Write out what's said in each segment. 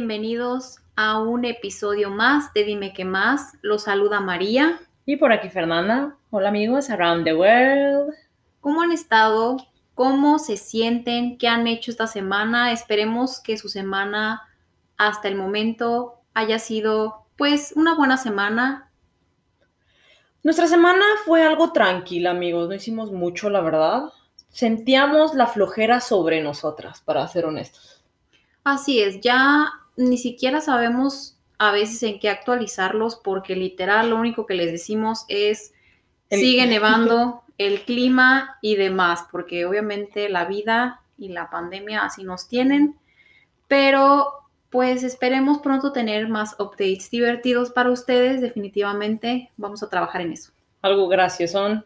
bienvenidos a un episodio más de Dime qué más. Los saluda María. Y por aquí Fernanda. Hola amigos, around the world. ¿Cómo han estado? ¿Cómo se sienten? ¿Qué han hecho esta semana? Esperemos que su semana hasta el momento haya sido pues una buena semana. Nuestra semana fue algo tranquila, amigos. No hicimos mucho, la verdad. Sentíamos la flojera sobre nosotras, para ser honestos. Así es, ya ni siquiera sabemos a veces en qué actualizarlos porque literal lo único que les decimos es sigue nevando, el clima y demás, porque obviamente la vida y la pandemia así nos tienen, pero pues esperemos pronto tener más updates divertidos para ustedes, definitivamente vamos a trabajar en eso. Algo gracioso.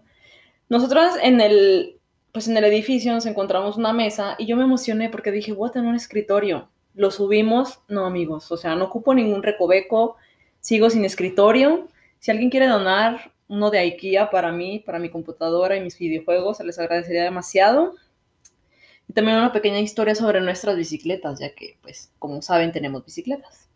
Nosotros en el pues en el edificio nos encontramos una mesa y yo me emocioné porque dije, voy a tener un escritorio lo subimos, no amigos, o sea, no ocupo ningún recoveco, sigo sin escritorio. Si alguien quiere donar uno de IKEA para mí, para mi computadora y mis videojuegos, se les agradecería demasiado. Y también una pequeña historia sobre nuestras bicicletas, ya que, pues, como saben, tenemos bicicletas.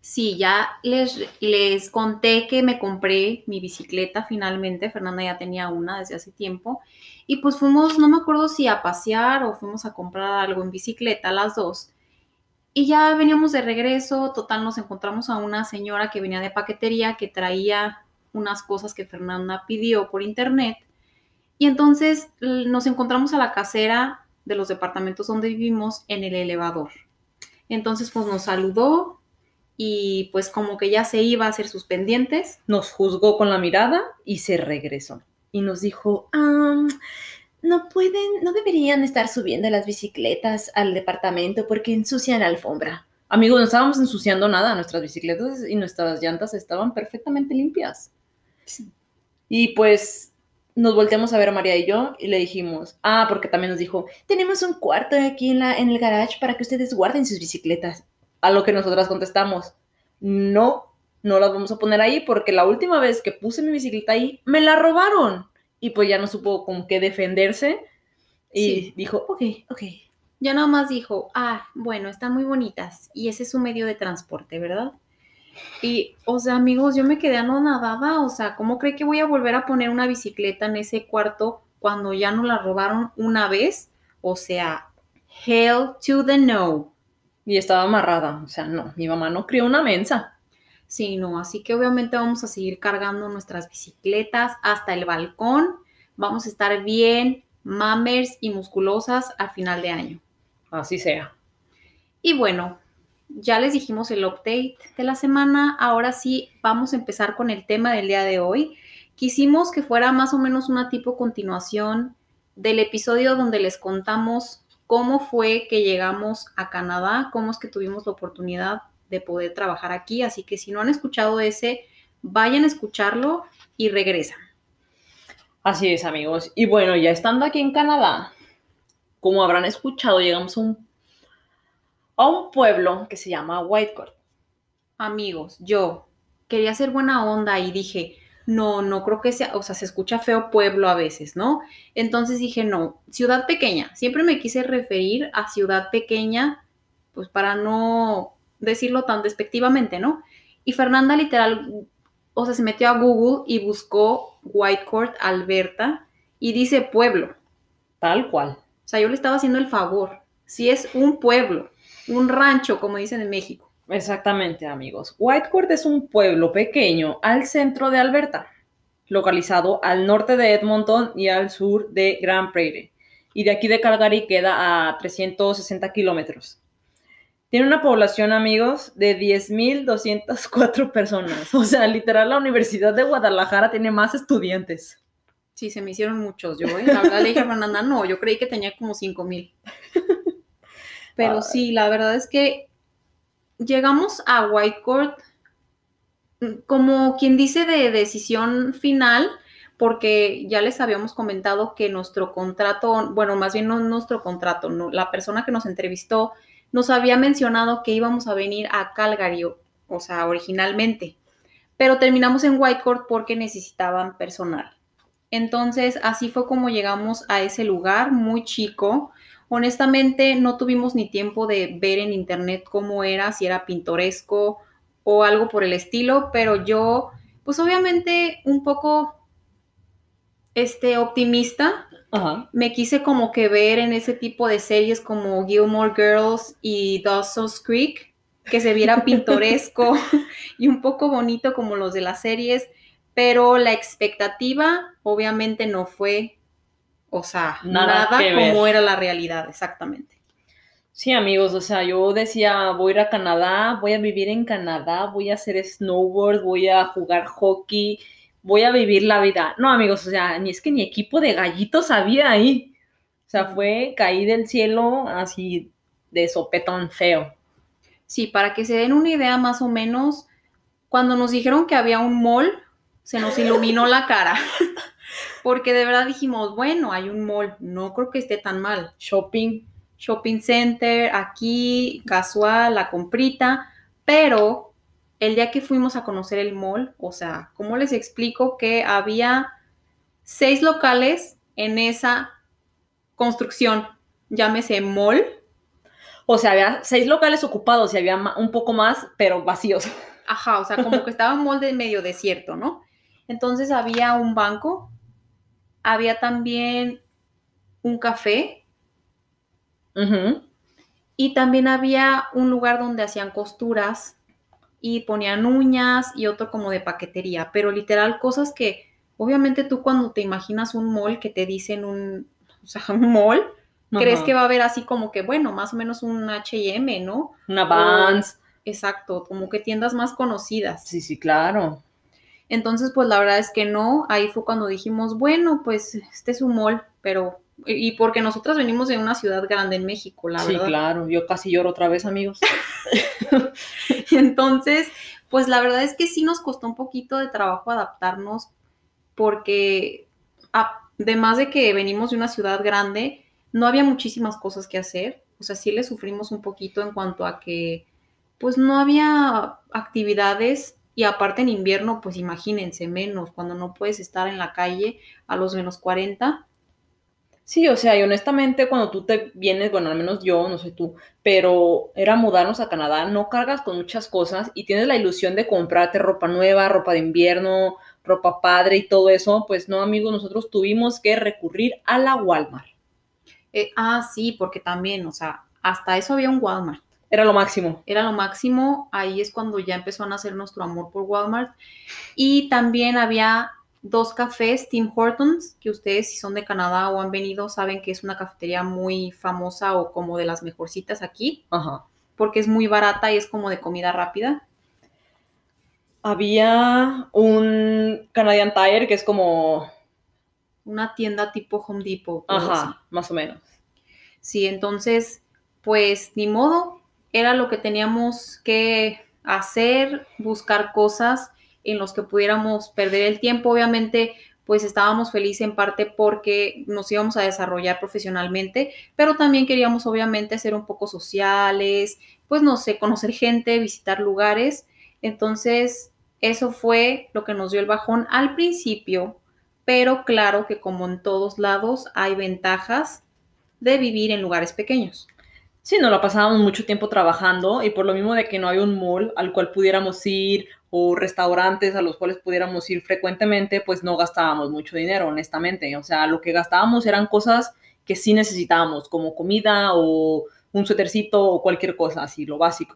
Sí, ya les, les conté que me compré mi bicicleta finalmente. Fernanda ya tenía una desde hace tiempo. Y pues fuimos, no me acuerdo si a pasear o fuimos a comprar algo en bicicleta, las dos. Y ya veníamos de regreso, total nos encontramos a una señora que venía de paquetería que traía unas cosas que Fernanda pidió por internet. Y entonces nos encontramos a la casera de los departamentos donde vivimos en el elevador. Entonces pues nos saludó y pues como que ya se iba a hacer sus pendientes. Nos juzgó con la mirada y se regresó. Y nos dijo, ah, no pueden, no deberían estar subiendo las bicicletas al departamento porque ensucian la alfombra. Amigos, no estábamos ensuciando nada, nuestras bicicletas y nuestras llantas estaban perfectamente limpias. Y pues nos volteamos a ver a María y yo y le dijimos, ah, porque también nos dijo, tenemos un cuarto aquí en, la, en el garage para que ustedes guarden sus bicicletas. A lo que nosotras contestamos, no, no las vamos a poner ahí porque la última vez que puse mi bicicleta ahí, me la robaron y pues ya no supo con qué defenderse y dijo, ok, ok. Ya nada más dijo, ah, bueno, están muy bonitas y ese es su medio de transporte, ¿verdad? Y, o sea, amigos, yo me quedé anonadada, o sea, ¿cómo cree que voy a volver a poner una bicicleta en ese cuarto cuando ya no la robaron una vez? O sea, hell to the no. Y estaba amarrada, o sea, no, mi mamá no crió una mensa. Sí, no, así que obviamente vamos a seguir cargando nuestras bicicletas hasta el balcón. Vamos a estar bien mamers y musculosas al final de año. Así sea. Y bueno, ya les dijimos el update de la semana. Ahora sí, vamos a empezar con el tema del día de hoy. Quisimos que fuera más o menos una tipo continuación del episodio donde les contamos cómo fue que llegamos a Canadá, cómo es que tuvimos la oportunidad de poder trabajar aquí. Así que si no han escuchado ese, vayan a escucharlo y regresan. Así es, amigos. Y bueno, ya estando aquí en Canadá, como habrán escuchado, llegamos a un, a un pueblo que se llama Whitecourt. Amigos, yo quería ser buena onda y dije, no, no creo que sea, o sea, se escucha feo pueblo a veces, ¿no? Entonces dije, no, ciudad pequeña. Siempre me quise referir a ciudad pequeña, pues para no decirlo tan despectivamente, ¿no? Y Fernanda literal, o sea, se metió a Google y buscó Whitecourt, Alberta, y dice pueblo. Tal cual. O sea, yo le estaba haciendo el favor. Si es un pueblo, un rancho, como dicen en México. Exactamente, amigos. Whitecourt es un pueblo pequeño al centro de Alberta, localizado al norte de Edmonton y al sur de Grand Prairie. Y de aquí de Calgary queda a 360 kilómetros. Tiene una población, amigos, de 10.204 personas. O sea, literal, la Universidad de Guadalajara tiene más estudiantes. Sí, se me hicieron muchos. Yo, ¿eh? la verdad, le dije a Fernanda, no, yo creí que tenía como 5.000. Pero sí, la verdad es que llegamos a Whitecourt mm, como quien dice de decisión final, porque ya les habíamos comentado que nuestro contrato, bueno, más bien no nuestro contrato, no, la persona que nos entrevistó nos había mencionado que íbamos a venir a Calgary, o sea, originalmente, pero terminamos en Whitecourt porque necesitaban personal. Entonces, así fue como llegamos a ese lugar muy chico. Honestamente, no tuvimos ni tiempo de ver en internet cómo era, si era pintoresco o algo por el estilo, pero yo, pues obviamente un poco este, optimista, Ajá. me quise como que ver en ese tipo de series como Gilmore Girls y Dawson's Creek, que se viera pintoresco y un poco bonito como los de las series, pero la expectativa obviamente no fue, o sea, Nada nada, que ver. como era la realidad, exactamente. Sí, amigos, o sea, yo decía, voy a ir a Canadá, voy a vivir en Canadá, voy a hacer snowboard, voy a jugar hockey, voy a vivir la vida. No, amigos, o sea, ni es que ni equipo de gallitos había ahí. O sea, fue caí del cielo así de sopetón feo. Sí, para que se den una idea más o menos, cuando nos dijeron que había un mall, se nos iluminó la cara. Porque de verdad dijimos, bueno, hay un mall, no creo que esté tan mal. Shopping. Shopping center, aquí, casual, la comprita, pero el día que fuimos a conocer el mall, o sea, ¿cómo les explico que había seis locales en esa construcción? Llámese mall. O sea, había seis locales ocupados y había un poco más, pero vacíos. Ajá, o sea, como que estaba un mall de medio desierto, ¿no? Entonces había un banco, había también un café y también había un lugar donde hacían costuras y ponían uñas y otro como de paquetería, pero literal cosas que obviamente tú cuando te imaginas un mall que te dicen un, o sea, un mall, crees que va a haber así como que, bueno, más o menos un H&M, ¿no? Una Vans. Exacto, como que tiendas más conocidas. Sí, sí, claro. Entonces, pues la verdad es que no, ahí fue cuando dijimos, bueno, pues este es un mall, pero, y porque nosotras venimos de una ciudad grande en México, la sí, verdad. claro. Yo casi lloro otra vez, amigos. Entonces, pues la verdad es que sí nos costó un poquito de trabajo adaptarnos porque además de que venimos de una ciudad grande, no había muchísimas cosas que hacer. O sea, sí le sufrimos un poquito en cuanto a que pues no había actividades y aparte en invierno, pues imagínense menos, cuando no puedes estar en la calle a los menos 40. Sí, o sea, y honestamente cuando tú te vienes, bueno, al menos yo, no sé tú, pero era mudarnos a Canadá, no cargas con muchas cosas y tienes la ilusión de comprarte ropa nueva, ropa de invierno, ropa padre y todo eso, pues no, amigos, nosotros tuvimos que recurrir a la Walmart. Eh, ah, sí, porque también, o sea, hasta eso había un Walmart. Era lo máximo. era lo máximo. Ahí es cuando ya empezó a nacer nuestro amor por Walmart. Y también había dos cafés, Tim Hortons, que ustedes si son de Canadá o han venido saben que es una cafetería muy famosa o como de las mejorcitas aquí, Ajá. porque es muy barata y es como de comida rápida. Había un Canadian Tire que es como, Una tienda tipo Home Depot. así. ajá, más o menos. Sí, entonces, pues ni modo, era lo que teníamos que hacer, buscar cosas en los que pudiéramos perder el tiempo. Obviamente, pues estábamos felices en parte porque nos íbamos a desarrollar profesionalmente, pero también queríamos obviamente ser un poco sociales, pues no sé, conocer gente, visitar lugares. Entonces, eso fue lo que nos dio el bajón al principio, pero claro que como en todos lados hay ventajas de vivir en lugares pequeños. Sí, nos la pasábamos mucho tiempo trabajando y por lo mismo de que no había un mall al cual pudiéramos ir o restaurantes a los cuales pudiéramos ir frecuentemente, pues no gastábamos mucho dinero, honestamente. O sea, lo que gastábamos eran cosas que sí necesitábamos, como comida o un suétercito o cualquier cosa, así, lo básico.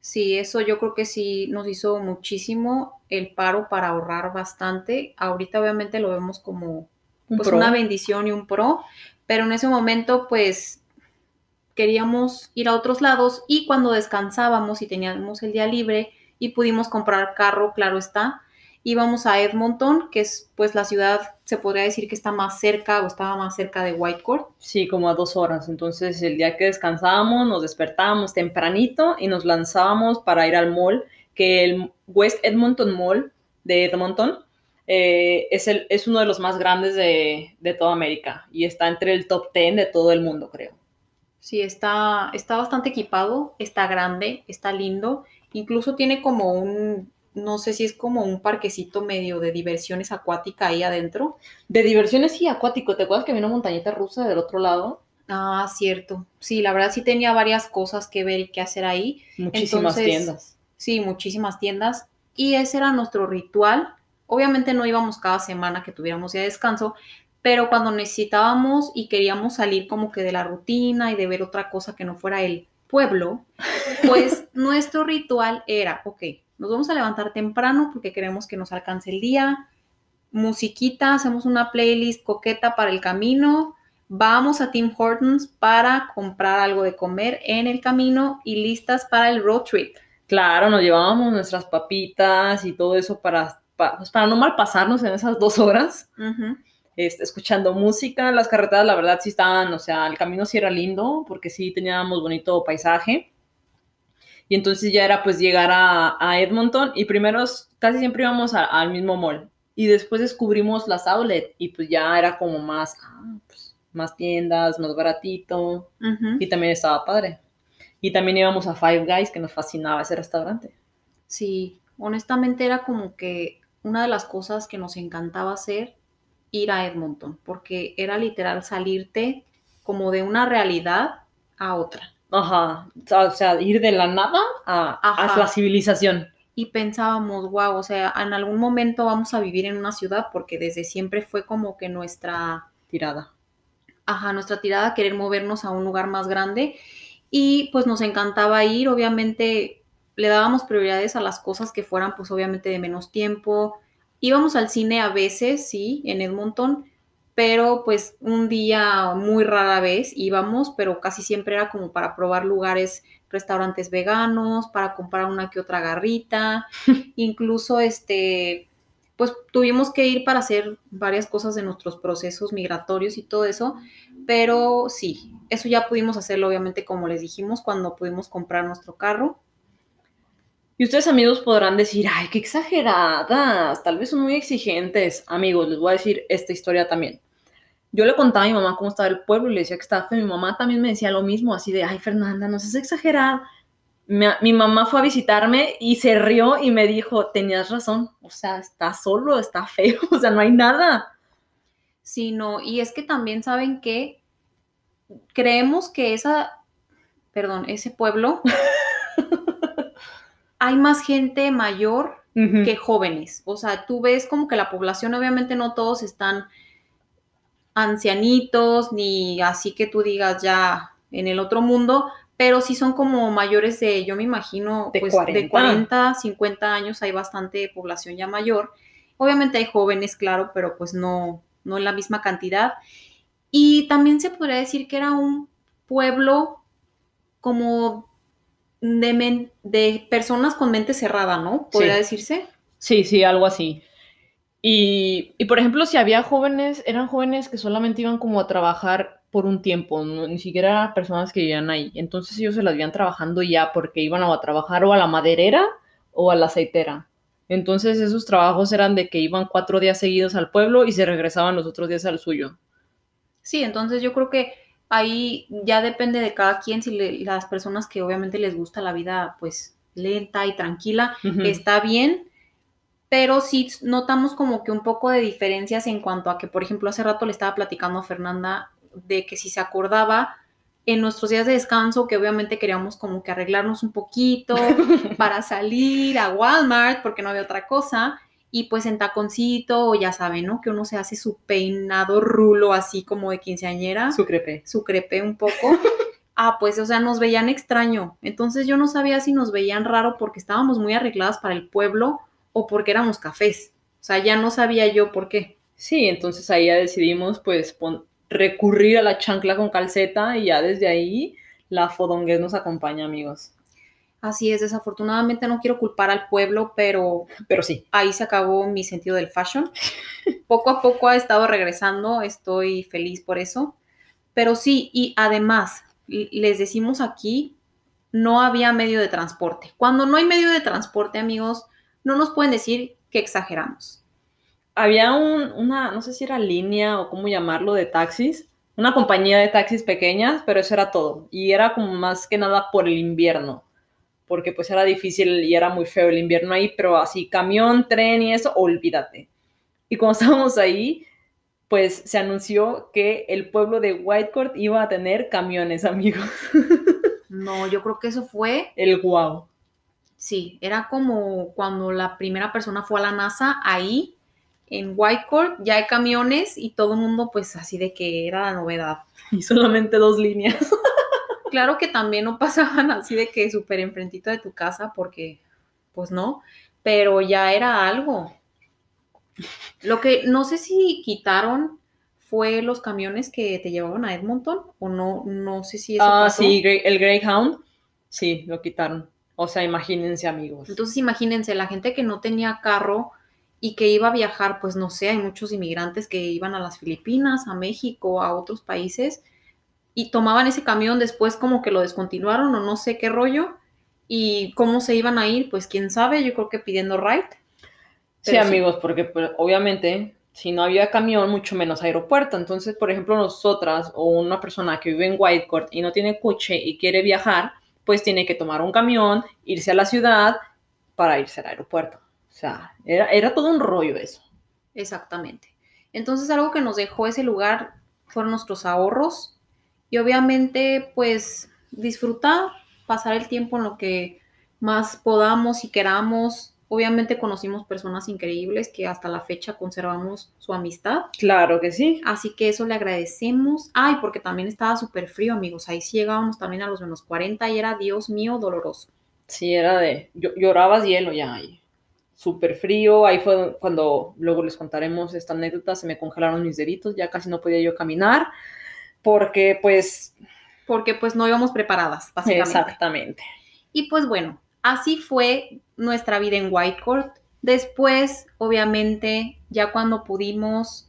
Sí, eso yo creo que sí nos hizo muchísimo el paro para ahorrar bastante. Ahorita obviamente lo vemos como Un pues pro. una bendición y un pro, pero en ese momento pues queríamos ir a otros lados y cuando descansábamos y teníamos el día libre y pudimos comprar carro, claro está, íbamos a Edmonton, que es pues la ciudad, se podría decir que está más cerca o estaba más cerca de Whitecourt. Sí, como a dos horas. Entonces, el día que descansábamos, nos despertábamos tempranito y nos lanzábamos para ir al mall, que el West Edmonton Mall de Edmonton eh, es, el, es uno de los más grandes de, de toda América y está entre el top 10 de todo el mundo, creo. Sí, está, está bastante equipado, está grande, está lindo. Incluso tiene como un, no sé si es como un parquecito medio de diversiones acuática ahí adentro. De diversiones y acuático, ¿te acuerdas que había una montañita rusa del otro lado? Ah, cierto. Sí, la verdad sí tenía varias cosas que ver y que hacer ahí. Muchísimas Entonces, tiendas. Sí, muchísimas tiendas. Y ese era nuestro ritual. Obviamente no íbamos cada semana que tuviéramos ya descanso, pero cuando necesitábamos y queríamos salir como que de la rutina y de ver otra cosa que no fuera el pueblo, pues nuestro ritual era, ok, nos vamos a levantar temprano porque queremos que nos alcance el día, musiquita, hacemos una playlist coqueta para el camino, vamos a Tim Hortons para comprar algo de comer en el camino y listas para el road trip. Claro, nos llevábamos nuestras papitas y todo eso para, pa- pues, para no malpasarnos en esas dos horas. Este, escuchando música. Las carreteras, la verdad, sí estaban, o sea, el camino sí era lindo, porque sí teníamos bonito paisaje. Y entonces ya era pues llegar a, a Edmonton y primero casi siempre íbamos a- al mismo mall. Y después descubrimos las outlet y pues ya era como más, ah, pues, más tiendas, más baratito. Ujú. Y también estaba padre. Y también íbamos a Five Guys, que nos fascinaba ese restaurante. Sí, honestamente era como que una de las cosas que nos encantaba hacer, ir a Edmonton, porque era literal salirte como de una realidad a otra. Ajá, o sea, ir de la nada a, a la civilización. Y pensábamos, wow, o sea, en algún momento vamos a vivir en una ciudad, porque desde siempre fue como que nuestra, Tirada. ajá, nuestra tirada querer movernos a un lugar más grande. Y pues nos encantaba ir, obviamente le dábamos prioridades a las cosas que fueran pues obviamente de menos tiempo. Íbamos al cine a veces, sí, en Edmonton, pero pues un día muy rara vez íbamos, pero casi siempre era como para probar lugares, restaurantes veganos, para comprar una que otra garrita, incluso este, pues tuvimos que ir para hacer varias cosas de nuestros procesos migratorios y todo eso, pero sí, eso ya pudimos hacerlo obviamente como les dijimos cuando pudimos comprar nuestro carro. Y ustedes amigos podrán decir, ay, qué exageradas, tal vez son muy exigentes. Amigos, les voy a decir esta historia también. Yo le contaba a mi mamá cómo estaba el pueblo y le decía que estaba feo. Mi mamá también me decía lo mismo, así de, ay, Fernanda, no seas exagerada. Mi, mi mamá fue a visitarme y se rió y me dijo, tenías razón, o sea, está solo, está feo, o sea, no hay nada. Sí, no, y es que también saben que creemos que esa, perdón, ese pueblo, hay más gente mayor que jóvenes. O sea, tú ves como que la población, obviamente no todos están ancianitos, ni así que tú digas ya en el otro mundo, pero sí son como mayores de, yo me imagino, De pues 40. de 40, 50 años, hay bastante población ya mayor. Obviamente hay jóvenes, claro, pero pues no, no en la misma cantidad. Y también se podría decir que era un pueblo como de, men- de personas con mente cerrada, ¿no? Podría Sí. decirse. Sí, sí, algo así. Y, y, por ejemplo, si había jóvenes, eran jóvenes que solamente iban como a trabajar por un tiempo, no- ni siquiera eran personas que vivían ahí. Entonces ellos se las veían trabajando ya porque iban a trabajar o a la maderera o a la aceitera. Entonces esos trabajos eran de que iban cuatro días seguidos al pueblo y se regresaban los otros días al suyo. Sí, entonces yo creo que ahí ya depende de cada quien, si le- las personas que obviamente les gusta la vida pues lenta y tranquila, está bien, pero sí notamos como que un poco de diferencias en cuanto a que, por ejemplo, hace rato le estaba platicando a Fernanda de que si se acordaba en nuestros días de descanso, que obviamente queríamos como que arreglarnos un poquito para salir a Walmart, porque no había otra cosa, y pues en taconcito, o ya saben, ¿no? Que uno se hace su peinado rulo así como de quinceañera Su crepe. su crepe un poco. Ah, pues, o sea, nos veían extraño. Entonces yo no sabía si nos veían raro porque estábamos muy arregladas para el pueblo o porque éramos cafés. O sea, ya no sabía yo por qué. Sí, entonces ahí ya decidimos pues pon- recurrir a la chancla con calceta y ya desde ahí la fodonguez nos acompaña, amigos. Así es, desafortunadamente no quiero culpar al pueblo, pero Pero sí. ahí se acabó mi sentido del fashion. Poco a poco ha estado regresando, estoy feliz por eso. Pero sí, y además, les decimos aquí, no había medio de transporte. Cuando no hay medio de transporte, amigos, no nos pueden decir que exageramos. había un, una, no sé si era línea o cómo llamarlo, de taxis, una compañía de taxis pequeñas, pero eso era todo. Y era como más que nada por el invierno, porque pues era difícil y era muy feo el invierno ahí, pero así camión, tren y eso, olvídate. Y cuando estábamos ahí, pues se anunció que el pueblo de Whitecourt iba a tener camiones, amigos. No, yo creo que eso fue, El guau. sí, era como cuando la primera persona fue a la NASA, ahí en Whitecourt ya hay camiones y todo el mundo pues así de que era la novedad. Y solamente dos líneas. Claro que también no pasaban así de que súper enfrentito de tu casa porque pues no, pero ya era algo. Lo que no sé si quitaron fue los camiones que te llevaban a Edmonton o no, no sé si eso Ah, pasó. sí, el Greyhound. Sí, lo quitaron. O sea, imagínense, amigos. Entonces imagínense, la gente que no tenía carro y que iba a viajar, pues no sé, hay muchos inmigrantes que iban a las Filipinas, a México, a otros países y tomaban ese camión después como que lo descontinuaron o no sé qué rollo y cómo se iban a ir, pues quién sabe, yo creo que pidiendo ride. Sí, amigos, porque pues, obviamente si no había camión, mucho menos aeropuerto. Entonces, por ejemplo, nosotras o una persona que vive en Whitecourt y no tiene coche y quiere viajar, pues tiene que tomar un camión, irse a la ciudad para irse al aeropuerto. O sea, era, era todo un rollo eso. Exactamente. Entonces algo que nos dejó ese lugar fueron nuestros ahorros y obviamente pues disfrutar, pasar el tiempo en lo que más podamos y queramos. Obviamente conocimos personas increíbles que hasta la fecha conservamos su amistad. Claro que sí. Así que eso le agradecemos. Ay, porque también estaba súper frío, amigos. Ahí sí llegábamos también a los menos 40 y era, Dios mío, doloroso. Sí, era de. llo- llorabas hielo ya ahí. Súper frío. Ahí fue cuando luego les contaremos esta anécdota. Se me congelaron mis deditos. Ya casi no podía yo caminar. Porque, pues. Porque pues no íbamos preparadas, básicamente. Exactamente. Y pues bueno, así fue nuestra vida en Whitecourt. Después, obviamente, ya cuando pudimos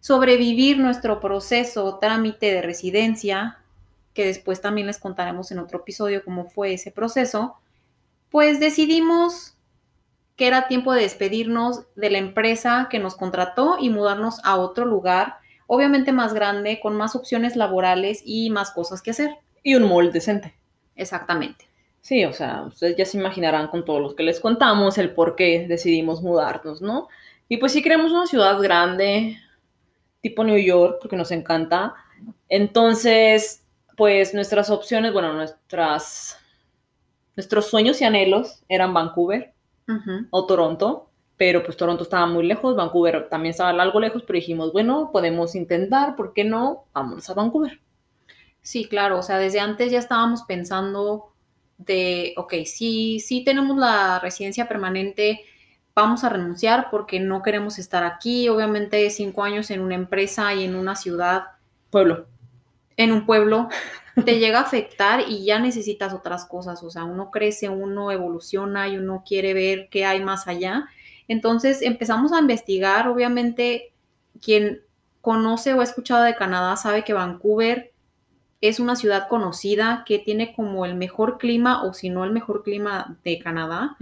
sobrevivir nuestro proceso, trámite de residencia, que después también les contaremos en otro episodio cómo fue ese proceso, pues decidimos que era tiempo de despedirnos de la empresa que nos contrató y mudarnos a otro lugar, obviamente más grande, con más opciones laborales y más cosas que hacer. Y un mall decente. Exactamente. Sí, o sea, ustedes ya se imaginarán con todos los que les contamos el por qué decidimos mudarnos, ¿no? Y pues sí queremos una ciudad grande, tipo New York, porque nos encanta. Entonces, pues nuestras opciones, bueno, nuestras, nuestros sueños y anhelos eran Vancouver o Toronto, pero pues Toronto estaba muy lejos, Vancouver también estaba algo lejos, pero dijimos, bueno, podemos intentar, ¿por qué no? Vámonos a Vancouver. Sí, claro, o sea, desde antes ya estábamos pensando de, ok, sí, sí tenemos la residencia permanente, vamos a renunciar porque no queremos estar aquí. Obviamente, cinco años en una empresa y en una ciudad, Pueblo. en un pueblo, te llega a afectar y ya necesitas otras cosas. O sea, uno crece, uno evoluciona y uno quiere ver qué hay más allá. Entonces empezamos a investigar. Obviamente, quien conoce o ha escuchado de Canadá sabe que Vancouver es una ciudad conocida que tiene como el mejor clima o si no el mejor clima de Canadá.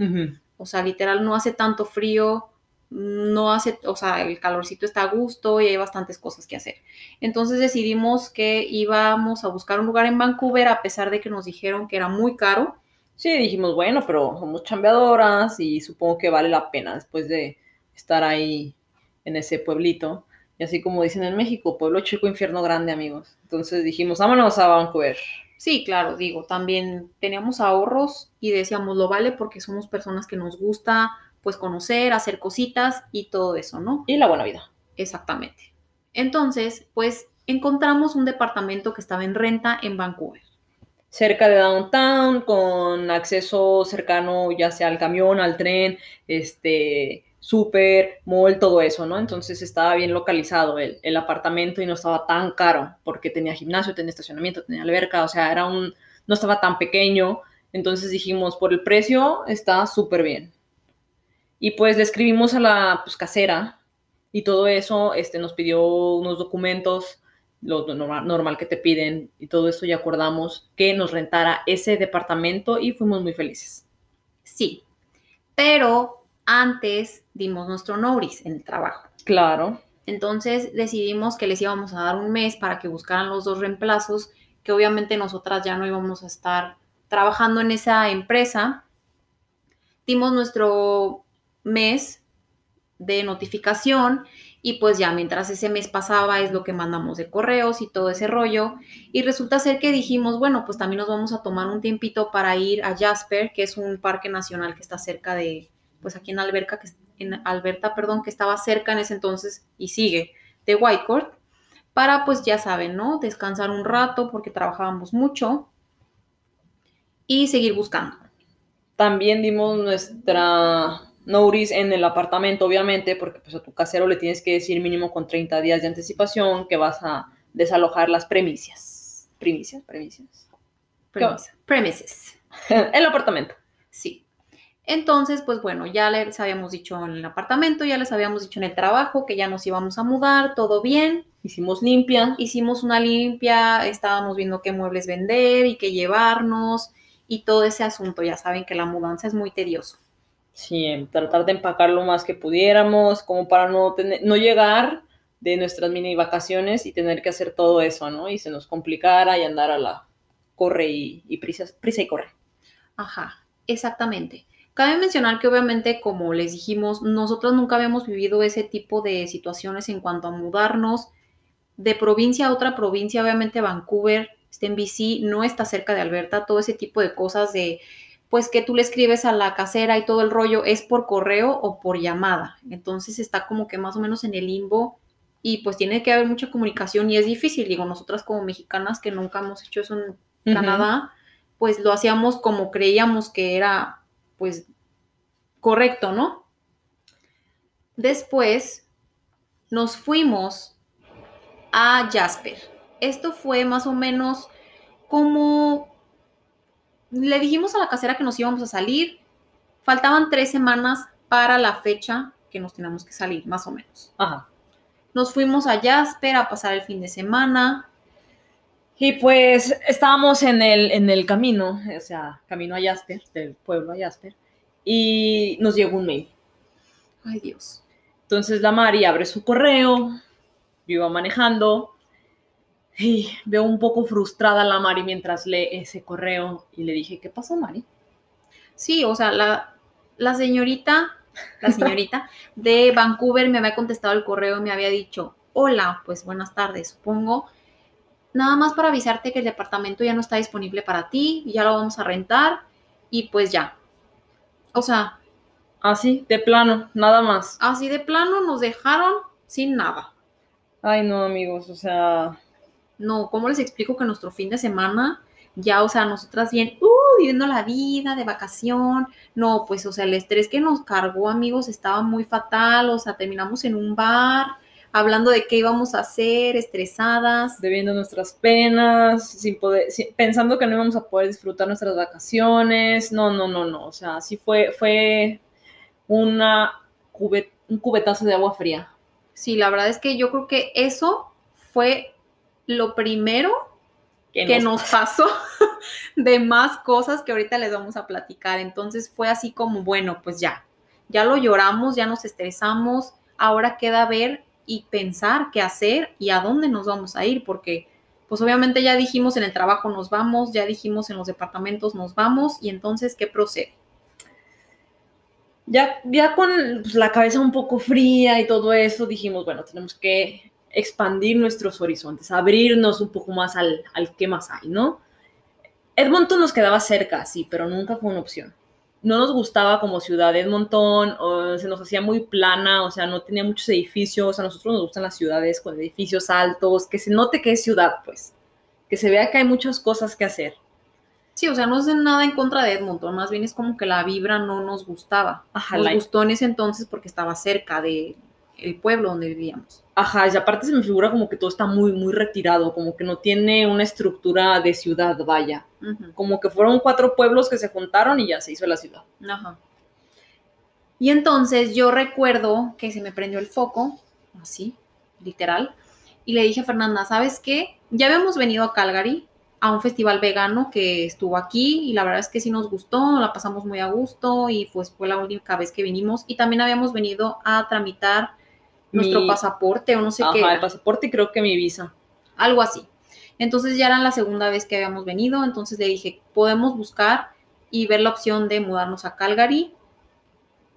O sea, literal no hace tanto frío, no hace, o sea, el calorcito está a gusto y hay bastantes cosas que hacer. Entonces decidimos que íbamos a buscar un lugar en Vancouver a pesar de que nos dijeron que era muy caro. Sí, dijimos, bueno, pero somos chambeadoras y supongo que vale la pena después de estar ahí en ese pueblito. Y así como dicen en México, pueblo chico, infierno grande, amigos. Entonces dijimos, vámonos a Vancouver. Sí, claro, digo, también teníamos ahorros y decíamos lo vale porque somos personas que nos gusta pues conocer, hacer cositas y todo eso, ¿no? Y la buena vida. Exactamente. Entonces, pues encontramos un departamento que estaba en renta en Vancouver. Cerca de downtown, con acceso cercano ya sea al camión, al tren, este, súper, mall, todo eso, ¿no? Entonces estaba bien localizado el, el apartamento y no estaba tan caro porque tenía gimnasio, tenía estacionamiento, tenía alberca, o sea, era un, no estaba tan pequeño. Entonces dijimos, por el precio está súper bien. Y pues le escribimos a la pues, casera y todo eso, este, nos pidió unos documentos, lo normal, normal que te piden y todo eso, y acordamos que nos rentara ese departamento y fuimos muy felices. Sí, pero antes dimos nuestro notice en el trabajo. Claro. Entonces decidimos que les íbamos a dar un mes para que buscaran los dos reemplazos, que obviamente nosotras ya no íbamos a estar trabajando en esa empresa. Dimos nuestro mes de notificación y pues ya mientras ese mes pasaba es lo que mandamos de correos y todo ese rollo. Y resulta ser que dijimos, bueno, pues también nos vamos a tomar un tiempito para ir a Jasper, que es un parque nacional que está cerca de, pues aquí en Alberca, que, en Alberta, perdón, que estaba cerca en ese entonces y sigue de Whitecourt, para pues ya saben, ¿no? Descansar un rato porque trabajábamos mucho y seguir buscando. También dimos nuestra notice en el apartamento, obviamente, porque pues a tu casero le tienes que decir mínimo con 30 días de anticipación que vas a desalojar las premisas. Primicias, premisas. Premises. el apartamento. Sí. Entonces, pues bueno, ya les habíamos dicho en el apartamento, ya les habíamos dicho en el trabajo que ya nos íbamos a mudar, todo bien. Hicimos limpia. Hicimos una limpia, estábamos viendo qué muebles vender y qué llevarnos y todo ese asunto. Ya saben que la mudanza es muy tedioso. Sí, tratar de empacar lo más que pudiéramos, como para no, tener, no llegar de nuestras mini vacaciones y tener que hacer todo eso, ¿no? Y se nos complicara y andar a la corre y, prisa, prisa y corre. Ajá, exactamente. Cabe mencionar que obviamente, como les dijimos, nosotros nunca habíamos vivido ese tipo de situaciones en cuanto a mudarnos de provincia a otra provincia. Obviamente Vancouver, está en BC, no está cerca de Alberta, todo ese tipo de cosas de pues que tú le escribes a la casera y todo el rollo es por correo o por llamada. Entonces está como que más o menos en el limbo y pues tiene que haber mucha comunicación y es difícil. Digo, nosotras como mexicanas que nunca hemos hecho eso en Canadá, pues lo hacíamos como creíamos que era pues correcto, ¿no? Después nos fuimos a Jasper. Esto fue más o menos como le dijimos a la casera que nos íbamos a salir. Faltaban tres semanas para la fecha que nos teníamos que salir, más o menos. Ajá. Nos fuimos a Jasper a pasar el fin de semana. Y pues estábamos en el, en el camino, o sea, camino a Jasper, del pueblo a Jasper, y nos llegó un mail. Ay, Dios. Entonces la Mari abre su correo, yo iba manejando, y veo un poco frustrada a la Mari mientras lee ese correo y le dije, ¿qué pasó, Mari? Sí, o sea, la, la señorita, la señorita de Vancouver me había contestado el correo y me había dicho, hola, pues buenas tardes, supongo. Nada más para avisarte que el departamento ya no está disponible para ti, ya lo vamos a rentar y pues ya. O sea. Así, de plano, nada más. Así de plano nos dejaron sin nada. Ay, no, amigos, o sea, no, ¿cómo les explico que nuestro fin de semana ya, o sea, nosotras bien, uh, viviendo la vida de vacación? No, pues, o sea, el estrés que nos cargó, amigos, estaba muy fatal, o sea, terminamos en un bar hablando de qué íbamos a hacer, estresadas. Debiendo nuestras penas, sin poder, pensando que no íbamos a poder disfrutar nuestras vacaciones. No, no, no, no. O sea, sí fue, fue una un cubetazo de agua fría. Sí, la verdad es que yo creo que eso fue lo primero que, nos, pasó de más cosas que ahorita les vamos a platicar. Entonces fue así como, bueno, pues ya, ya lo lloramos, ya nos estresamos, ahora queda ver y pensar qué hacer y a dónde nos vamos a ir, porque pues obviamente ya dijimos en el trabajo nos vamos, ya dijimos en los departamentos nos vamos y entonces, ¿qué procede? Ya, ya con pues, la cabeza un poco fría y todo eso, dijimos, bueno, tenemos que expandir nuestros horizontes, abrirnos un poco más al, al qué más hay, ¿no? Edmonton nos quedaba cerca, sí, pero nunca fue una opción. No nos gustaba como ciudad Edmonton, o se nos hacía muy plana, o sea, no tenía muchos edificios, a nosotros nos gustan las ciudades con edificios altos, que se note que es ciudad, pues, que se vea que hay muchas cosas que hacer. Sí, o sea, no es nada en contra de Edmonton, más bien es como que la vibra no nos gustaba. Ajá, nos gustó en ese entonces porque estaba cerca de, el pueblo donde vivíamos. Ajá, y aparte se me figura como que todo está muy, muy retirado, como que no tiene una estructura de ciudad, vaya. Como que fueron cuatro pueblos que se juntaron y ya se hizo la ciudad. Ajá. Y entonces yo recuerdo que se me prendió el foco, así, literal, y le dije a Fernanda, ¿sabes qué? Ya habíamos venido a Calgary a un festival vegano que estuvo aquí y la verdad es que sí nos gustó, la pasamos muy a gusto y pues fue la única vez que vinimos y también habíamos venido a tramitar nuestro pasaporte o no sé qué. el pasaporte y creo que mi visa. Algo así. Entonces ya era la segunda vez que habíamos venido, entonces le dije, podemos buscar y ver la opción de mudarnos a Calgary.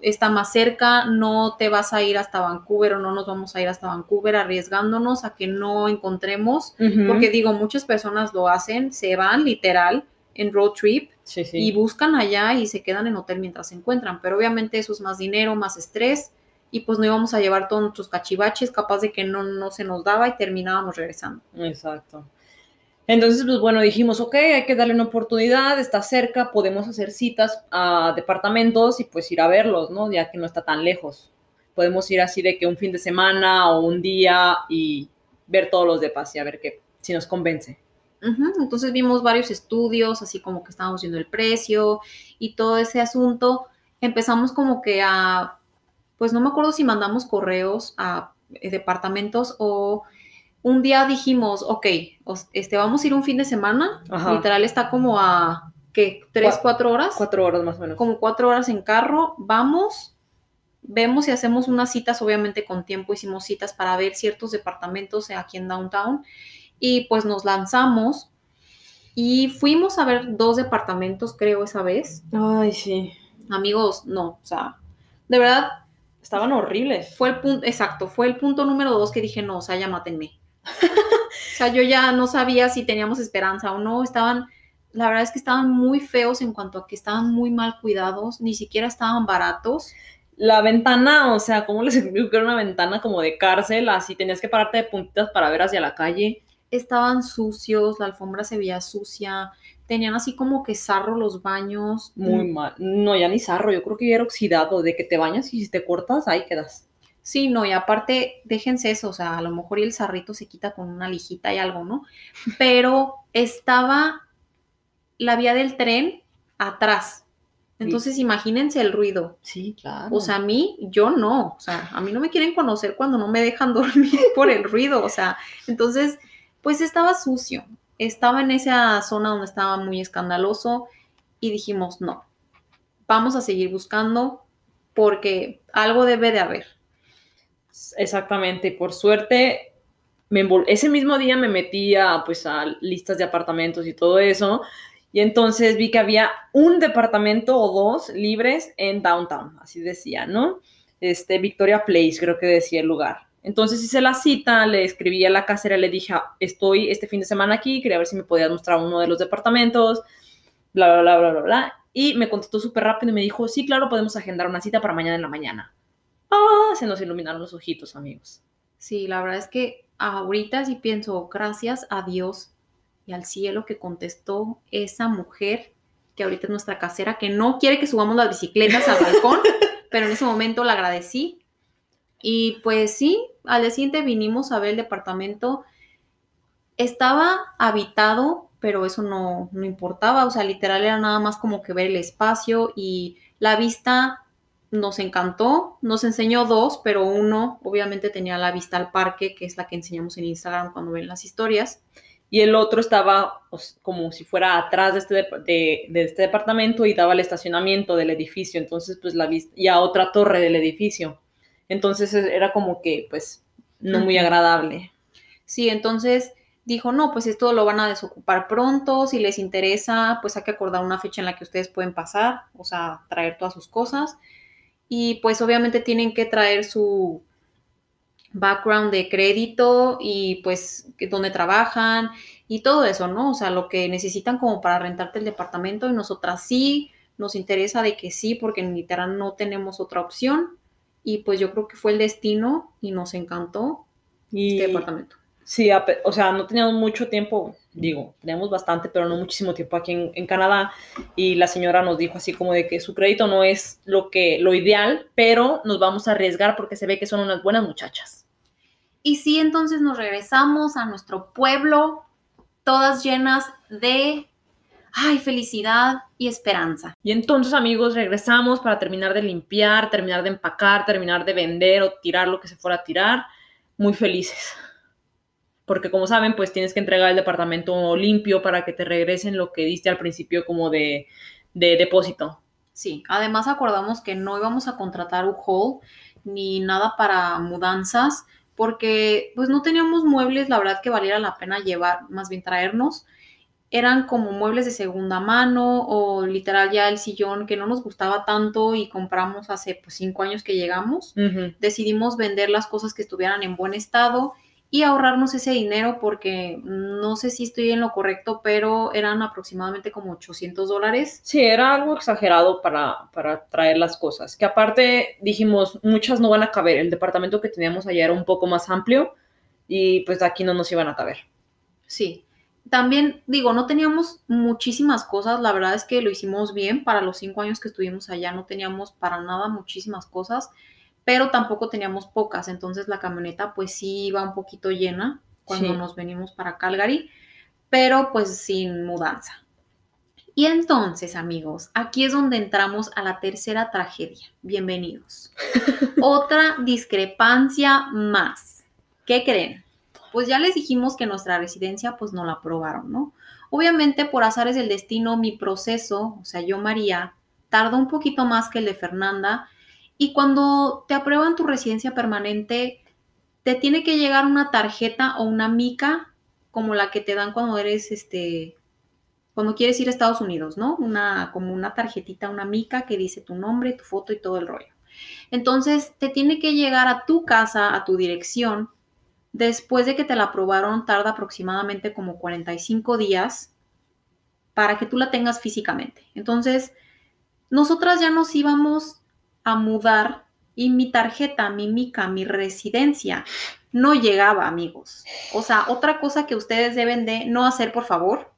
está más cerca, no te vas a ir hasta Vancouver o no nos vamos a ir hasta Vancouver arriesgándonos a que no encontremos, porque digo, muchas personas lo hacen, se van literal en road trip Sí, sí. y buscan allá y se quedan en hotel mientras se encuentran, pero obviamente eso es más dinero, más estrés y pues no íbamos a llevar todos nuestros cachivaches, capaz de que no, no se nos daba y terminábamos regresando. Exacto. Entonces, pues bueno, dijimos, ok, hay que darle una oportunidad, está cerca, podemos hacer citas a departamentos y pues ir a verlos, ¿no? Ya que no está tan lejos. Podemos ir así de que un fin de semana o un día y ver todos los depas y a ver qué, si nos convence. Entonces vimos varios estudios, así como que estábamos viendo el precio y todo ese asunto. Empezamos como que a, pues no me acuerdo si mandamos correos a eh, departamentos o un día dijimos, ok, este, vamos a ir un fin de semana. Ajá. Literal está como a, ¿qué? ¿Tres, Cua- cuatro horas? Cuatro horas más o menos. como cuatro horas en carro, vamos, vemos y hacemos unas citas, obviamente con tiempo hicimos citas para ver ciertos departamentos aquí en Downtown y pues nos lanzamos y fuimos a ver dos departamentos, creo, esa vez. Ay, sí. Amigos, no, o sea, de verdad Estaban horribles. fue el punto, exacto, fue el punto número dos que dije, no, o sea, ya mátenme. o sea, yo ya no sabía si teníamos esperanza o no, estaban, la verdad es que estaban muy feos en cuanto a que estaban muy mal cuidados, ni siquiera estaban baratos. La ventana, o sea, ¿cómo les explico que era una ventana como de cárcel? Así tenías que pararte de puntitas para ver hacia la calle. Estaban sucios, la alfombra se veía sucia, tenían así como que sarro los baños. Muy mal. No, ya ni sarro, yo creo que ya era oxidado, de que te bañas y si te cortas, ahí quedas. Sí, no, y aparte, déjense eso, o sea, a lo mejor y el sarrito se quita con una lijita y algo, ¿no? Pero estaba la vía del tren atrás. Entonces, imagínense el ruido. Sí, claro. O sea, a mí, yo no. O sea, a mí no me quieren conocer cuando no me dejan dormir por el ruido. O sea, entonces, pues estaba sucio. Estaba en esa zona donde estaba muy escandaloso y dijimos, no, vamos a seguir buscando porque algo debe de haber. Exactamente, por suerte, me ese mismo día me metí a, pues, a listas de apartamentos y todo eso, y entonces vi que había un departamento o dos libres en downtown, así decía, ¿no? Este, Victoria Place, creo que decía el lugar. Entonces hice la cita, le escribí a la casera, le dije, "Ah, estoy este fin de semana aquí, quería ver si me podías mostrar uno de los departamentos, bla, bla, bla, bla, bla, bla. Y me contestó súper rápido y me dijo, sí, claro, podemos agendar una cita para mañana en la mañana. Ah, se nos iluminaron los ojitos, amigos. Sí, la verdad es que ahorita sí pienso, gracias a Dios y al cielo que contestó esa mujer que ahorita es nuestra casera, que no quiere que subamos las bicicletas al balcón, pero en ese momento la agradecí. Y pues sí, al día siguiente vinimos a ver el departamento. Estaba habitado, pero eso no, no importaba, o sea, literal era nada más como que ver el espacio y la vista nos encantó, nos enseñó dos, pero uno obviamente tenía la vista al parque, que es la que enseñamos en Instagram cuando ven las historias. Y el otro estaba pues, como si fuera atrás de este, de, de este departamento y daba al estacionamiento del edificio. Entonces, pues la vista, y a otra torre del edificio. Entonces e- era como que, pues, no muy agradable. Sí, entonces dijo, no, pues esto lo van a desocupar pronto, si les interesa, pues hay que acordar una fecha en la que ustedes pueden pasar, o sea, traer todas sus cosas. Y pues obviamente tienen que traer su background de crédito y pues dónde trabajan y todo eso, ¿no? O sea, lo que necesitan como para rentarte el departamento y nosotras sí, nos interesa de que sí, porque en literal no tenemos otra opción. Y pues yo creo que fue el destino y nos encantó Y este departamento. sí, o sea, no teníamos mucho tiempo, digo, teníamos bastante, pero no muchísimo tiempo aquí en, en Canadá. Y la señora nos dijo así como de que su crédito no es lo, que, lo ideal, pero nos vamos a arriesgar porque se ve que son unas buenas muchachas. Y sí, entonces nos regresamos a nuestro pueblo, todas llenas de, ay, felicidad y esperanza. Y entonces, amigos, regresamos para terminar de limpiar, terminar de empacar, terminar de vender o tirar lo que se fuera a tirar. Muy felices. Porque como saben, pues tienes que entregar el departamento limpio para que te regresen lo que diste al principio como de, de depósito. Sí, además acordamos que no íbamos a contratar un haul ni nada para mudanzas porque pues no teníamos muebles, la verdad que valiera la pena llevar, más bien traernos. Eran como muebles de segunda mano o literal ya el sillón que no nos gustaba tanto y compramos hace pues cinco años que llegamos. Decidimos vender las cosas que estuvieran en buen estado y ahorrarnos ese dinero porque no sé si estoy en lo correcto, pero eran aproximadamente como 800 dólares. Sí, era algo exagerado para, para traer las cosas. Que aparte dijimos, muchas no van a caber. El departamento que teníamos allá era un poco más amplio y pues aquí no nos iban a caber. Sí. También digo, no teníamos muchísimas cosas, la verdad es que lo hicimos bien para los cinco años que estuvimos allá, no teníamos para nada muchísimas cosas, pero tampoco teníamos pocas, entonces la camioneta pues sí iba un poquito llena cuando Sí. nos venimos para Calgary, pero pues sin mudanza. Y entonces, amigos, aquí es donde entramos a la tercera tragedia. Bienvenidos. Otra discrepancia más. ¿Qué creen? Pues ya les dijimos que nuestra residencia pues no la aprobaron, ¿no? Obviamente por azares del destino mi proceso, o sea, yo María, tardó un poquito más que el de Fernanda y cuando te aprueban tu residencia permanente te tiene que llegar una tarjeta o una mica como la que te dan cuando eres este cuando quieres ir a Estados Unidos, ¿no? Una como una tarjetita, una mica que dice tu nombre, tu foto y todo el rollo. Entonces, te tiene que llegar a tu casa, a tu dirección. Después de que te la aprobaron, tarda aproximadamente como 45 días para que tú la tengas físicamente. Entonces, nosotras ya nos íbamos a mudar y mi tarjeta, mi mica, mi residencia no llegaba, amigos. O sea, otra cosa que ustedes deben de no hacer, por favor,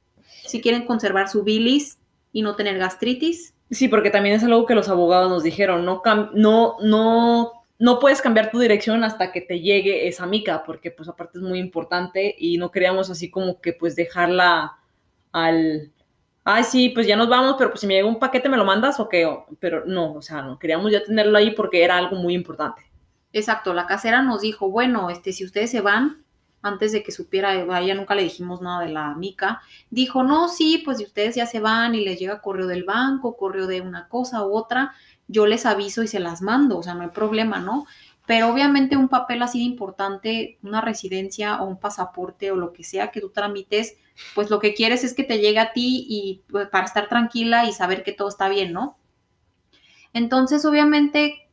si quieren conservar su bilis y no tener gastritis, Sí, porque también es algo que los abogados nos dijeron, no, no, no, no puedes cambiar tu dirección hasta que te llegue esa mica, porque pues aparte es muy importante y no queríamos así como que pues dejarla al, ay sí, pues ya nos vamos, pero pues si me llega un paquete me lo mandas o qué, O- pero no, o sea, no, queríamos ya tenerlo ahí porque era algo muy importante. Exacto, la casera nos dijo, bueno, este, si ustedes se van, antes de que supiera, a ella nunca le dijimos nada de la mica, dijo, no, sí, pues si ustedes ya se van y les llega correo del banco, correo de una cosa u otra, yo les aviso y se las mando, o sea, no hay problema, ¿no? Pero obviamente un papel así de importante, una residencia o un pasaporte o lo que sea que tú tramites, pues lo que quieres es que te llegue a ti y pues, para estar tranquila y saber que todo está bien, ¿no? Entonces, obviamente,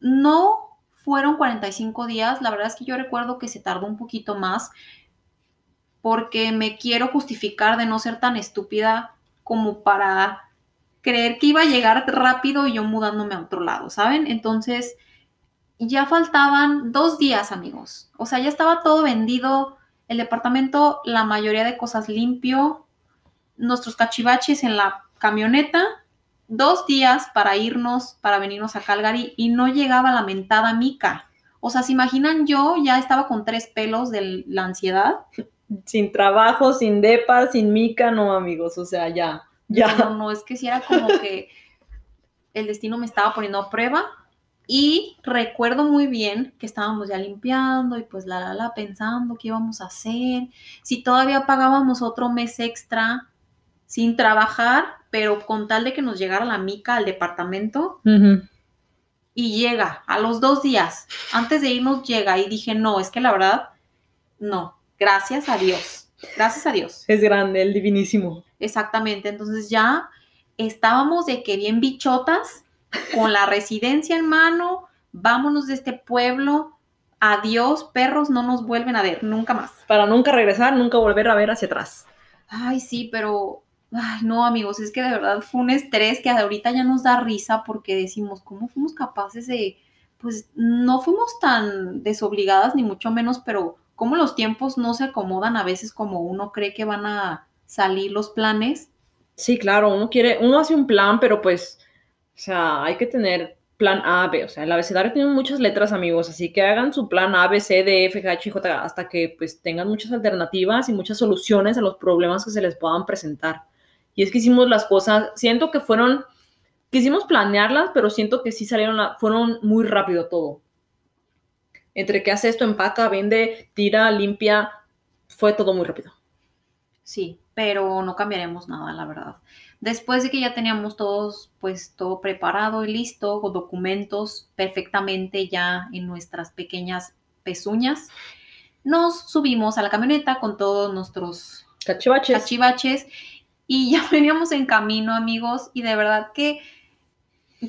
no fueron 45 días. La verdad es que yo recuerdo que se tardó un poquito más porque me quiero justificar de no ser tan estúpida como para creer que iba a llegar rápido y yo mudándome a otro lado, ¿saben? Entonces, ya faltaban dos días, amigos. O sea, ya estaba todo vendido, el departamento, la mayoría de cosas limpio, nuestros cachivaches en la camioneta, dos días para irnos, para venirnos a Calgary y no llegaba la mentada mica. O sea, ¿se imaginan yo? Ya estaba con tres pelos de la ansiedad. Sin trabajo, sin depa, sin mica, no amigos, o sea, ya, ya. No, no, es que si era como que el destino me estaba poniendo a prueba. Y recuerdo muy bien que estábamos ya limpiando y pues la, la, la, pensando qué íbamos a hacer. Si todavía pagábamos otro mes extra sin trabajar, pero con tal de que nos llegara la mica al departamento. Y llega, a los dos días, antes de irnos llega y dije, no, es que la verdad, no, gracias a Dios, gracias a Dios. Es grande, el divinísimo. Exactamente, entonces ya estábamos de que bien bichotas, con la residencia en mano, vámonos de este pueblo, adiós, perros, no nos vuelven a ver, nunca más. Para nunca regresar, nunca volver a ver hacia atrás. Ay, sí, pero, ay, no, amigos, es que de verdad fue un estrés que ahorita ya nos da risa porque decimos, ¿cómo fuimos capaces de, pues, no fuimos tan desobligadas ni mucho menos, pero cómo los tiempos no se acomodan a veces como uno cree que van a salir los planes? Sí, claro, uno quiere, uno hace un plan, pero pues, o sea, hay que tener plan A, B, o sea, el abecedario tiene muchas letras, amigos, así que hagan su plan A, B, C, D, F, G, H, J, hasta que pues tengan muchas alternativas y muchas soluciones a los problemas que se les puedan presentar. Y es que hicimos las cosas, siento que fueron, quisimos planearlas, pero siento que sí salieron, la, fueron muy rápido todo. Entre que hace esto, empaca, vende, tira, limpia, fue todo muy rápido. Sí, pero no cambiaremos nada, la verdad. Después de que ya teníamos todos, pues todo preparado y listo, con documentos perfectamente ya en nuestras pequeñas pezuñas, nos subimos a la camioneta con todos nuestros Cachivaches. cachivaches y ya veníamos en camino, amigos, y de verdad que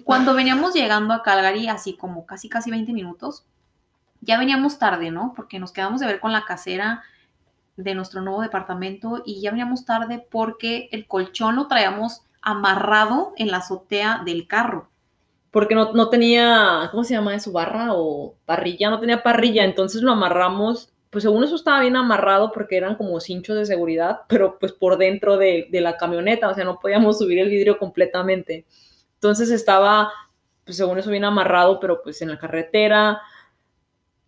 cuando veníamos llegando a Calgary, así como casi, casi 20 minutos, ya veníamos tarde, ¿no? Porque nos quedamos de ver con la casera de nuestro nuevo departamento y ya veníamos tarde porque el colchón lo traíamos amarrado en la azotea del carro. Porque no, no tenía, ¿cómo se llama eso? Barra o parrilla, no tenía parrilla, entonces lo amarramos pues según eso estaba bien amarrado porque eran como cinchos de seguridad, pero pues por dentro de, de, la camioneta, o sea, no podíamos subir el vidrio completamente. Entonces estaba, pues según eso bien amarrado, pero pues en la carretera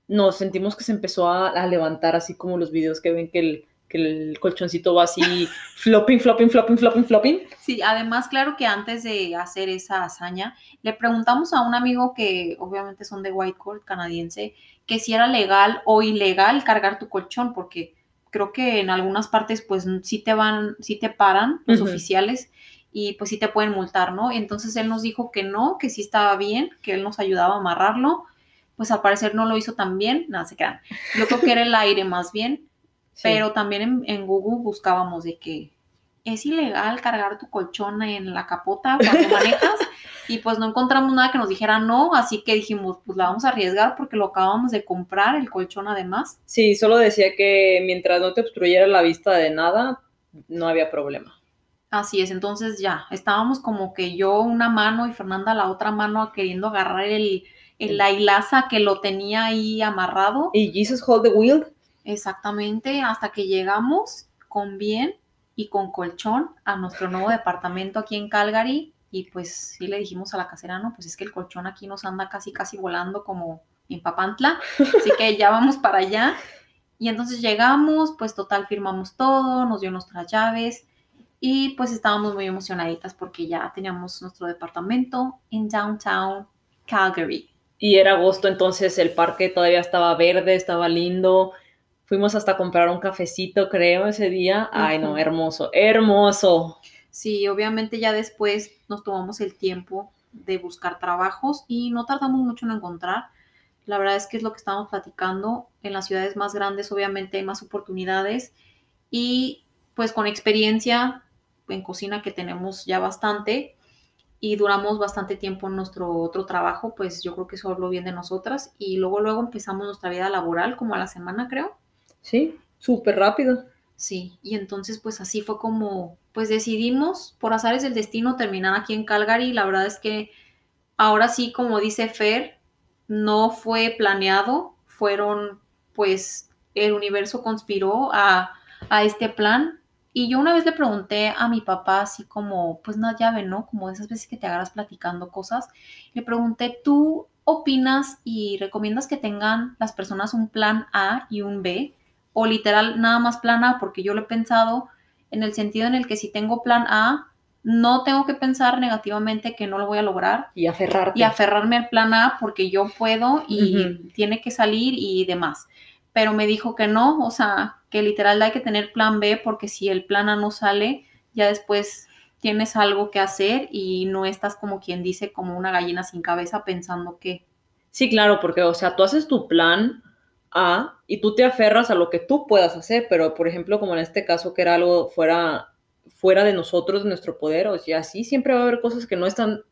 nos sentimos que se empezó a, a levantar así como los videos que ven que el, que el colchoncito va así flopping, flopping, flopping, flopping, flopping. Sí, además, claro que antes de hacer esa hazaña, le preguntamos a un amigo que obviamente son de Whitecourt, canadiense, que si era legal o ilegal cargar tu colchón, porque creo que en algunas partes pues sí te van, sí te paran los oficiales y pues sí te pueden multar, ¿no? Entonces él nos dijo que no, que sí estaba bien, que él nos ayudaba a amarrarlo, pues al parecer no lo hizo tan bien, nada, se crean. Yo creo que era el aire más bien, Sí. pero también en, en Google buscábamos de que es ilegal cargar tu colchón en la capota cuando manejas y pues no encontramos nada que nos dijera no, así que dijimos pues la vamos a arriesgar porque lo acabamos de comprar, el colchón además. Sí, solo decía que mientras no te obstruyera la vista de nada, no había problema. Así es, entonces ya, estábamos como que yo una mano y Fernanda la otra mano queriendo agarrar el, el la hilaza que lo tenía ahí amarrado. Y Jesus Hold the Wheel, Exactamente, hasta que llegamos con bien y con colchón a nuestro nuevo departamento aquí en Calgary y pues sí le dijimos a la casera, no, pues es que el colchón aquí nos anda casi casi volando como en Papantla, así que ya vamos para allá. Y entonces llegamos, pues total firmamos todo, nos dio nuestras llaves y pues estábamos muy emocionaditas porque ya teníamos nuestro departamento en downtown Calgary. y era agosto, entonces el parque todavía estaba verde, estaba lindo. Fuimos hasta comprar un cafecito, creo, ese día. Ay, no, hermoso, hermoso. Sí, obviamente ya después nos tomamos el tiempo de buscar trabajos y no tardamos mucho en encontrar. La verdad es que es lo que estamos platicando. En las ciudades más grandes obviamente hay más oportunidades y pues con experiencia en cocina que tenemos ya bastante y duramos bastante tiempo en nuestro otro trabajo, pues yo creo que eso habló bien de nosotras y luego luego empezamos nuestra vida laboral como a la semana creo. Sí, súper rápido. Sí, y entonces pues así fue como, pues decidimos por azares del destino terminar aquí en Calgary. La verdad es que ahora sí, como dice Fer, no fue planeado, fueron pues el universo conspiró a, a este plan. Y yo una vez le pregunté a mi papá así como, pues una llave, ¿no? Como esas veces que te agarras platicando cosas. Le pregunté, ¿tú opinas y recomiendas que tengan las personas un plan A y un B? O literal nada más plan A, porque yo lo he pensado en el sentido en el que si tengo plan A, no tengo que pensar negativamente que no lo voy a lograr Y aferrarte. y aferrarme al plan A porque yo puedo y tiene que salir y demás. Pero me dijo que no, o sea, que literal hay que tener plan B porque si el plan A no sale, ya después tienes algo que hacer y no estás como quien dice como una gallina sin cabeza pensando que Sí, claro, porque, o sea, tú haces tu plan A y tú te aferras a lo que tú puedas hacer, pero, por ejemplo, como en este caso, que era algo fuera, fuera de nosotros, de nuestro poder, o sea, sí, siempre va a haber cosas que no están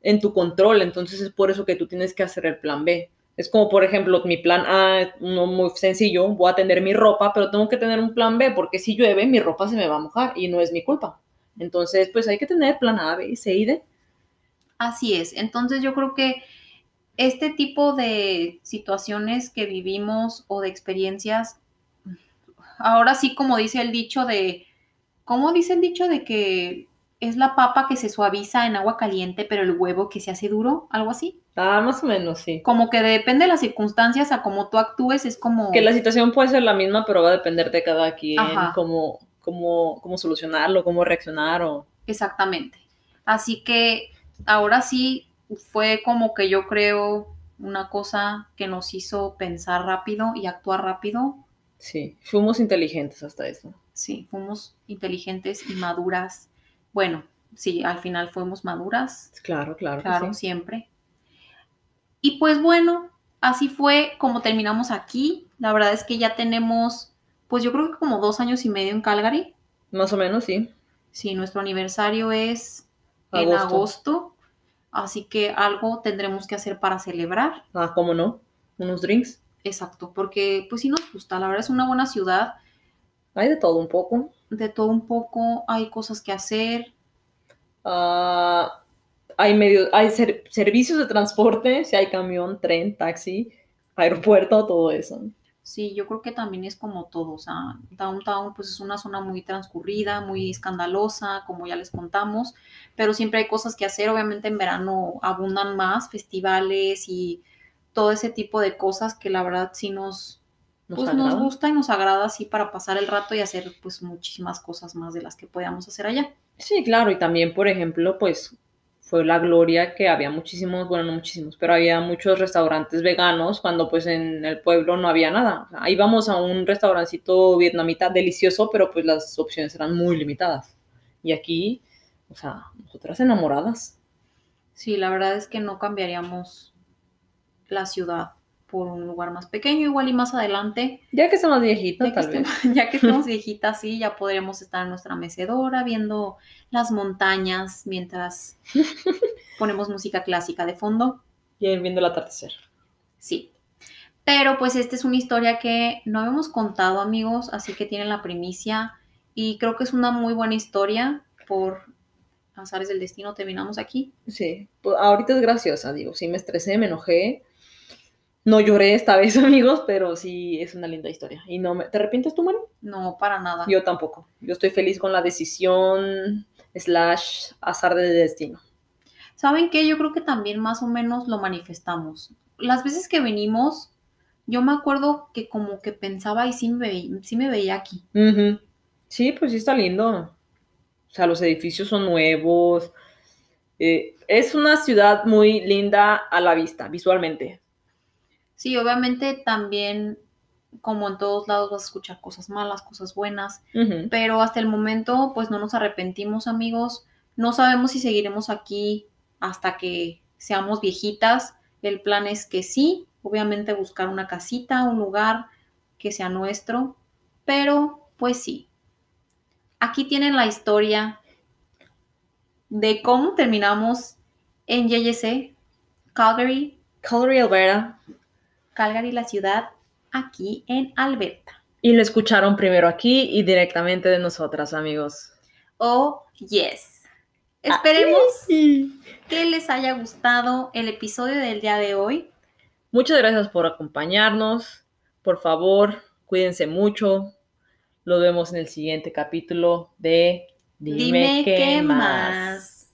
en tu control, entonces es por eso que tú tienes que hacer el plan B. Es como, por ejemplo, mi plan A es uno muy sencillo, voy a tener mi ropa, pero tengo que tener un plan B, porque si llueve, mi ropa se me va a mojar y no es mi culpa. Entonces, pues hay que tener plan A, B, C y D. Así es. Entonces yo creo que este tipo de situaciones que vivimos o de experiencias, ahora sí como dice el dicho de, ¿cómo dice el dicho de que es la papa que se suaviza en agua caliente, pero el huevo que se hace duro? Algo así. Ah, más o menos, sí. Como que depende de las circunstancias a cómo tú actúes, es como... Que la situación puede ser la misma, pero va a depender de cada quien, cómo, cómo, cómo solucionarlo, cómo reaccionar o... Exactamente. Así que ahora sí fue como que yo creo una cosa que nos hizo pensar rápido y actuar rápido. Sí, fuimos inteligentes hasta eso. Sí, fuimos inteligentes y maduras. Bueno, sí, al final fuimos maduras, Claro, claro. claro, sí. siempre. Y pues bueno, así fue como terminamos aquí. La verdad es que ya tenemos pues yo creo que como dos años y medio en Calgary. Más o menos, sí. Sí, nuestro aniversario es en Agosto. Así que algo tendremos que hacer para celebrar. Ah, ¿cómo no? Unos drinks. Exacto, porque pues sí nos gusta, la verdad es una buena ciudad, Hay de todo un poco. de todo un poco, hay cosas que hacer, Ah, hay medios, hay ser- servicios de transporte, si hay camión, tren, taxi, aeropuerto, todo eso. Sí, yo creo que también es como todo, o sea, Downtown pues es una zona muy transcurrida, muy escandalosa, como ya les contamos, pero siempre hay cosas que hacer, obviamente en verano abundan más festivales y todo ese tipo de cosas que la verdad sí nos, Nos pues nos gusta y nos agrada así para pasar el rato y hacer pues muchísimas cosas más de las que podíamos hacer allá. Sí, claro, y también, por ejemplo, pues fue la gloria que había muchísimos, bueno, no muchísimos, pero había muchos restaurantes veganos cuando pues en el pueblo no había nada. O sea, íbamos a un restaurancito vietnamita delicioso, pero pues las opciones eran muy limitadas. Y aquí, o sea, nosotras enamoradas. Sí, la verdad es que no cambiaríamos la ciudad por un lugar más pequeño, igual y más adelante Ya que estamos viejitas, Ya que, vez. estemos, ya que estemos viejitas, sí, ya podremos estar en nuestra mecedora viendo las montañas mientras ponemos música clásica de fondo. Y viendo el atardecer. Sí. Pero pues esta es una historia que no habíamos contado, amigos, así que tienen la primicia y creo que es una muy buena historia por azares del destino terminamos aquí. Sí, pues ahorita es graciosa, digo, sí me estresé, me enojé. No lloré esta vez, amigos, pero sí es una linda historia. Y no me... ¿Te arrepientes tú, Mari? No, para nada. Yo tampoco. Yo estoy feliz con la decisión slash azar del destino. ¿Saben qué? Yo creo que también más o menos lo manifestamos. Las veces que venimos, yo me acuerdo que como que pensaba y sí me, ve- sí me veía aquí. Sí, pues sí está lindo. O sea, los edificios son nuevos. Eh, es una ciudad muy linda a la vista, visualmente. Sí, obviamente también, como en todos lados, vas a escuchar cosas malas, cosas buenas, pero hasta el momento, pues no nos arrepentimos, amigos. No sabemos si seguiremos aquí hasta que seamos viejitas. El plan es que sí, obviamente buscar una casita, un lugar que sea nuestro, pero pues sí. Aquí tienen la historia de cómo terminamos en YYC, Calgary, Calgary, Alberta. Calgary, la ciudad, aquí en Alberta. Y lo escucharon primero aquí y directamente de nosotras, amigos. Oh, yes. Esperemos Sí. que les haya gustado el episodio del día de hoy. Muchas gracias por acompañarnos. Por favor, cuídense mucho. Lo vemos en el siguiente capítulo de Dime, qué más.